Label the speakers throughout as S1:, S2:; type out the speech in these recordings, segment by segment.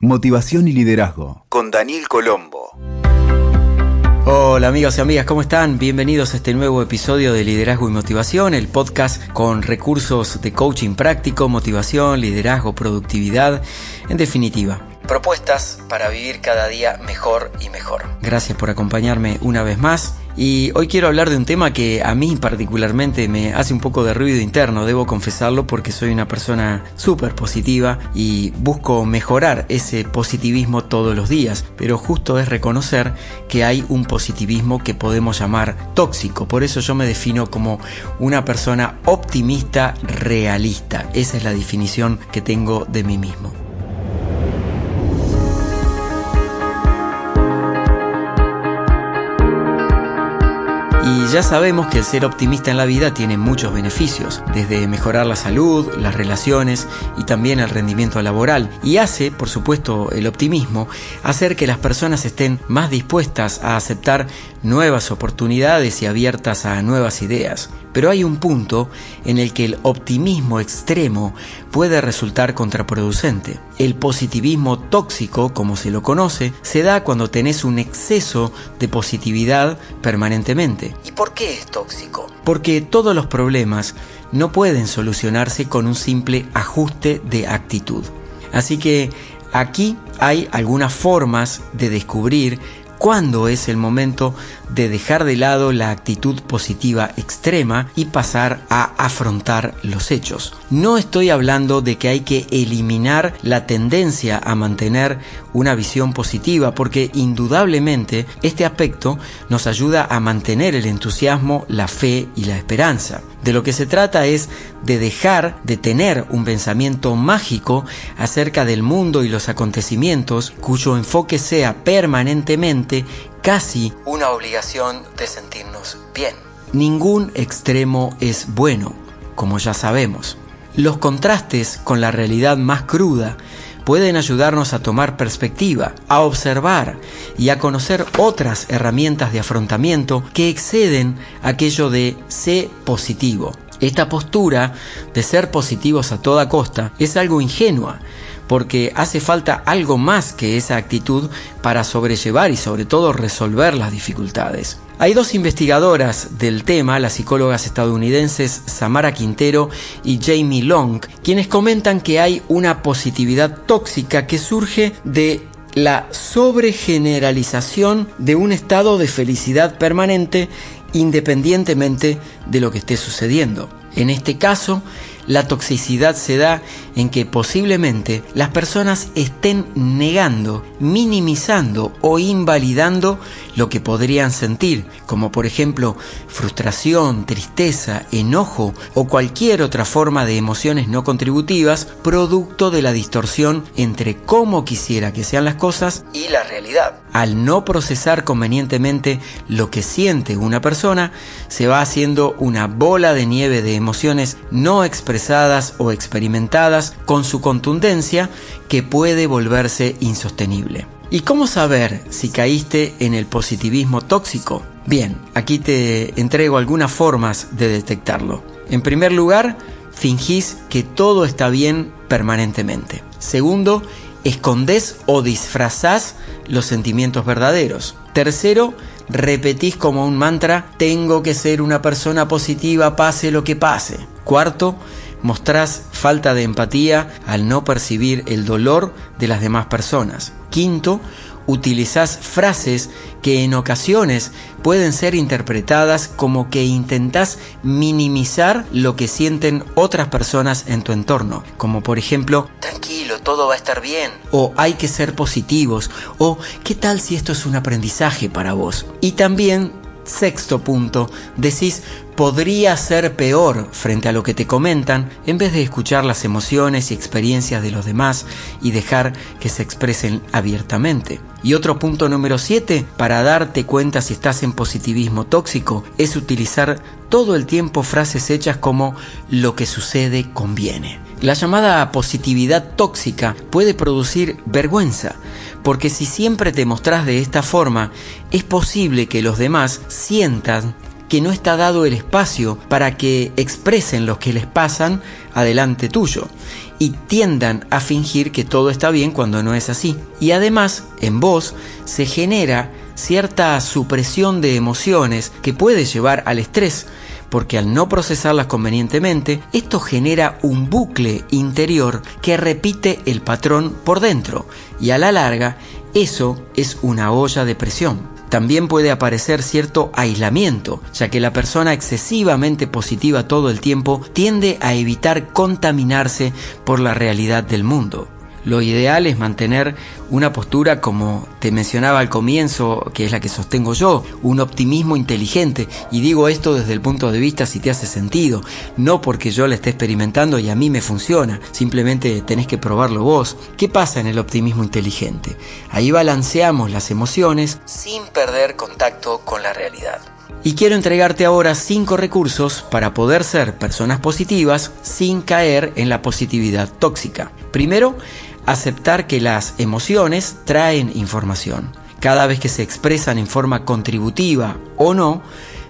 S1: Motivación y Liderazgo con Daniel Colombo.
S2: Hola amigos y amigas, ¿cómo están? Bienvenidos a este nuevo episodio de Liderazgo y Motivación, el podcast con recursos de coaching práctico, motivación, liderazgo, productividad, en definitiva. Propuestas para vivir cada día mejor y mejor. Gracias por acompañarme una vez más y hoy quiero hablar de un tema que a mí particularmente me hace un poco de ruido interno, debo confesarlo porque soy una persona súper positiva y busco mejorar ese positivismo todos los días, pero justo es reconocer que hay un positivismo que podemos llamar tóxico, por eso yo me defino como una persona optimista realista, esa es la definición que tengo de mí mismo. Ya sabemos que el ser optimista en la vida tiene muchos beneficios, desde mejorar la salud, las relaciones y también el rendimiento laboral. Y hace, por supuesto, el optimismo, hacer que las personas estén más dispuestas a aceptar nuevas oportunidades y abiertas a nuevas ideas. Pero hay un punto en el que el optimismo extremo puede resultar contraproducente. El positivismo tóxico, como se lo conoce, se da cuando tenés un exceso de positividad permanentemente. ¿Y por qué es tóxico? Porque todos los problemas no pueden solucionarse con un simple ajuste de actitud. Así que aquí hay algunas formas de descubrir cuándo es el momento de dejar de lado la actitud positiva extrema y pasar a afrontar los hechos. No estoy hablando de que hay que eliminar la tendencia a mantener una visión positiva porque indudablemente este aspecto nos ayuda a mantener el entusiasmo, la fe y la esperanza. De lo que se trata es de dejar de tener un pensamiento mágico acerca del mundo y los acontecimientos cuyo enfoque sea permanentemente casi una obligación de sentirnos bien. Ningún extremo es bueno, como ya sabemos. Los contrastes con la realidad más cruda pueden ayudarnos a tomar perspectiva, a observar y a conocer otras herramientas de afrontamiento que exceden aquello de sé positivo. Esta postura de ser positivos a toda costa es algo ingenua, porque hace falta algo más que esa actitud para sobrellevar y sobre todo resolver las dificultades. Hay dos investigadoras del tema, las psicólogas estadounidenses Samara Quintero y Jamie Long, quienes comentan que hay una positividad tóxica que surge de la sobregeneralización de un estado de felicidad permanente independientemente de lo que esté sucediendo. En este caso, la toxicidad se da en que posiblemente las personas estén negando, minimizando o invalidando lo que podrían sentir, como por ejemplo frustración, tristeza, enojo o cualquier otra forma de emociones no contributivas, producto de la distorsión entre cómo quisiera que sean las cosas y la realidad. Al no procesar convenientemente lo que siente una persona, se va haciendo una bola de nieve de emociones no expresadas o experimentadas con su contundencia que puede volverse insostenible. ¿Y cómo saber si caíste en el positivismo tóxico? Bien, aquí te entrego algunas formas de detectarlo. En primer lugar, fingís que todo está bien permanentemente. Segundo, escondés o disfrazás los sentimientos verdaderos. Tercero, repetís como un mantra, tengo que ser una persona positiva pase lo que pase. Cuarto, mostrás falta de empatía al no percibir el dolor de las demás personas. Quinto, utilizás frases que en ocasiones pueden ser interpretadas como que intentás minimizar lo que sienten otras personas en tu entorno, como por ejemplo, tranquilo, todo va a estar bien, o hay que ser positivos, o qué tal si esto es un aprendizaje para vos. Y también Sexto punto, decís podría ser peor frente a lo que te comentan en vez de escuchar las emociones y experiencias de los demás y dejar que se expresen abiertamente. Y otro punto número 7, para darte cuenta si estás en positivismo tóxico, es utilizar todo el tiempo frases hechas como lo que sucede conviene. La llamada positividad tóxica puede producir vergüenza, porque si siempre te mostrás de esta forma, es posible que los demás sientan que no está dado el espacio para que expresen lo que les pasan adelante tuyo. y tiendan a fingir que todo está bien cuando no es así. Y además, en vos se genera cierta supresión de emociones que puede llevar al estrés, porque al no procesarlas convenientemente, esto genera un bucle interior que repite el patrón por dentro y a la larga eso es una olla de presión. También puede aparecer cierto aislamiento, ya que la persona excesivamente positiva todo el tiempo tiende a evitar contaminarse por la realidad del mundo. Lo ideal es mantener una postura como te mencionaba al comienzo, que es la que sostengo yo, un optimismo inteligente. Y digo esto desde el punto de vista si te hace sentido, no porque yo la esté experimentando y a mí me funciona, simplemente tenés que probarlo vos. ¿Qué pasa en el optimismo inteligente? Ahí balanceamos las emociones sin perder contacto con la realidad. Y quiero entregarte ahora cinco recursos para poder ser personas positivas sin caer en la positividad tóxica. Primero, aceptar que las emociones traen información. Cada vez que se expresan en forma contributiva o no,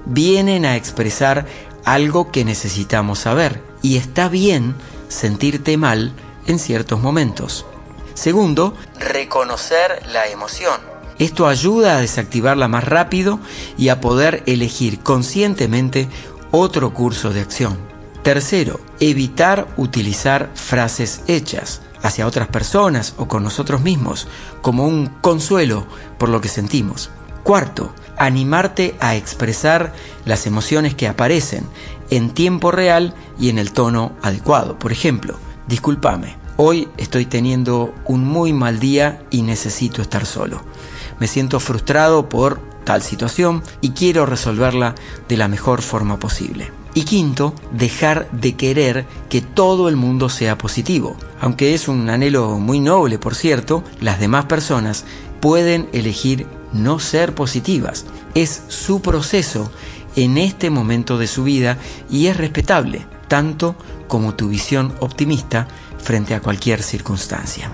S2: vienen a expresar algo que necesitamos saber. Y está bien sentirte mal en ciertos momentos. Segundo, reconocer la emoción. Esto ayuda a desactivarla más rápido y a poder elegir conscientemente otro curso de acción. Tercero, evitar utilizar frases hechas hacia otras personas o con nosotros mismos como un consuelo por lo que sentimos. Cuarto, animarte a expresar las emociones que aparecen en tiempo real y en el tono adecuado. Por ejemplo, discúlpame, hoy estoy teniendo un muy mal día y necesito estar solo. Me siento frustrado por tal situación y quiero resolverla de la mejor forma posible. Y quinto, dejar de querer que todo el mundo sea positivo. Aunque es un anhelo muy noble, por cierto, las demás personas pueden elegir no ser positivas. Es su proceso en este momento de su vida y es respetable, tanto como tu visión optimista frente a cualquier circunstancia.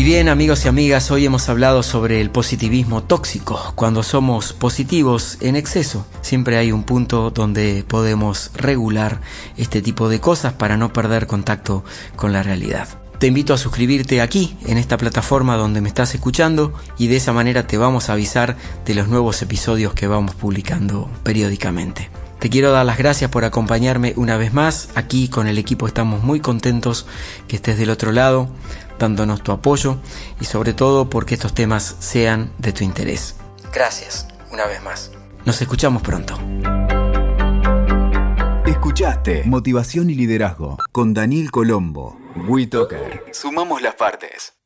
S2: Y bien amigos y amigas, hoy hemos hablado sobre el positivismo tóxico. Cuando somos positivos en exceso, siempre hay un punto donde podemos regular este tipo de cosas para no perder contacto con la realidad. Te invito a suscribirte aquí, en esta plataforma donde me estás escuchando, y de esa manera te vamos a avisar de los nuevos episodios que vamos publicando periódicamente. Te quiero dar las gracias por acompañarme una vez más. Aquí con el equipo estamos muy contentos que estés del otro lado dándonos tu apoyo y sobre todo porque estos temas sean de tu interés. Gracias, una vez más. Nos escuchamos pronto.
S1: Escuchaste Motivación y Liderazgo con Daniel Colombo. WeToker. Sumamos las partes.